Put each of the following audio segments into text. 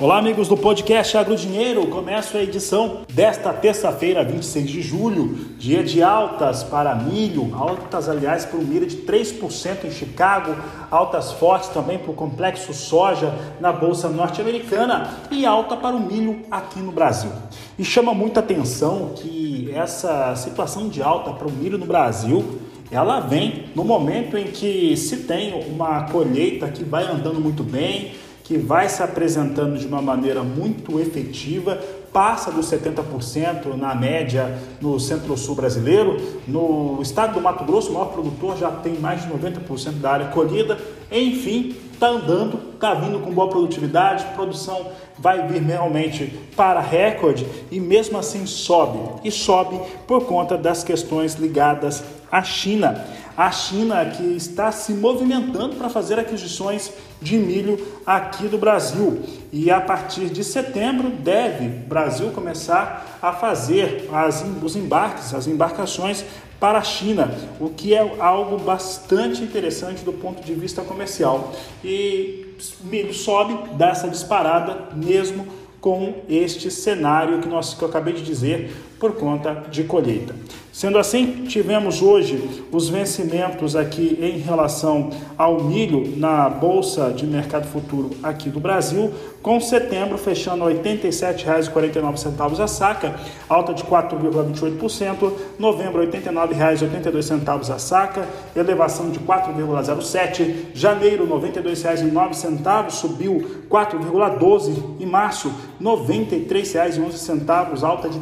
Olá, amigos do podcast Agro Dinheiro. Começo a edição desta terça-feira, 26 de julho, dia de altas para milho, altas, aliás, para o milho de 3% em Chicago, altas fortes também para o complexo soja na Bolsa Norte-Americana e alta para o milho aqui no Brasil. E chama muita atenção que essa situação de alta para o milho no Brasil ela vem no momento em que se tem uma colheita que vai andando muito bem, que vai se apresentando de uma maneira muito efetiva, passa dos 70% na média no centro-sul brasileiro. No estado do Mato Grosso, o maior produtor já tem mais de 90% da área colhida. Enfim, está andando, está vindo com boa produtividade, produção vai vir realmente para recorde e mesmo assim sobe. E sobe por conta das questões ligadas à China a China que está se movimentando para fazer aquisições de milho aqui do Brasil. E a partir de setembro deve o Brasil começar a fazer as, os embarques, as embarcações para a China, o que é algo bastante interessante do ponto de vista comercial. E milho sobe, dá essa disparada mesmo com este cenário que, nós, que eu acabei de dizer por conta de colheita. Sendo assim, tivemos hoje os vencimentos aqui em relação ao milho na Bolsa de Mercado Futuro aqui do Brasil, com setembro fechando R$ 87,49 a saca, alta de 4,28%, novembro R$ 89,82 a saca, elevação de 4,07%, janeiro R$ 92,09, subiu 4,12% e março R$ 93,11, alta de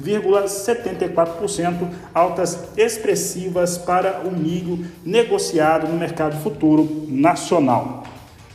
3,74% altas expressivas para o milho negociado no mercado futuro nacional.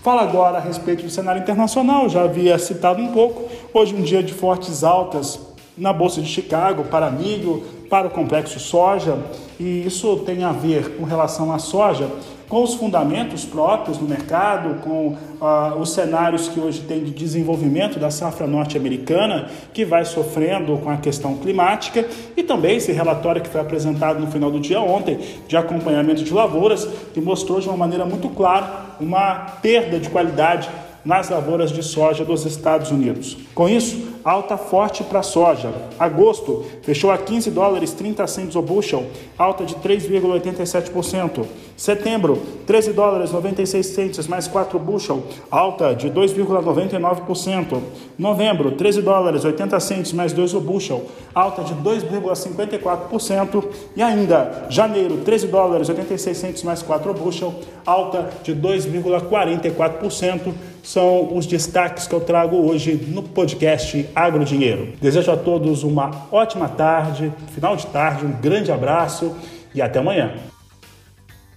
Fala agora a respeito do cenário internacional, já havia citado um pouco. Hoje, um dia de fortes altas na Bolsa de Chicago para milho, para o complexo soja, e isso tem a ver com relação à soja, com os fundamentos próprios no mercado, com uh, os cenários que hoje tem de desenvolvimento da safra norte-americana, que vai sofrendo com a questão climática, e também esse relatório que foi apresentado no final do dia ontem, de acompanhamento de lavouras, que mostrou de uma maneira muito clara uma perda de qualidade nas lavouras de soja dos Estados Unidos. Com isso, alta forte para soja. Agosto fechou a 15 dólares 30 centos o bushel, alta de 3,87%. Setembro, 13 dólares 96 centos mais 4 bushel, alta de 2,99%. Novembro, 13 dólares 80 centos mais 2 o bushel, alta de 2,54%. E ainda, janeiro, 13 dólares 86 centos mais 4 bushel, alta de 2,44%. São os destaques que eu trago hoje no podcast Agro Dinheiro. Desejo a todos uma ótima tarde, final de tarde, um grande abraço e até amanhã.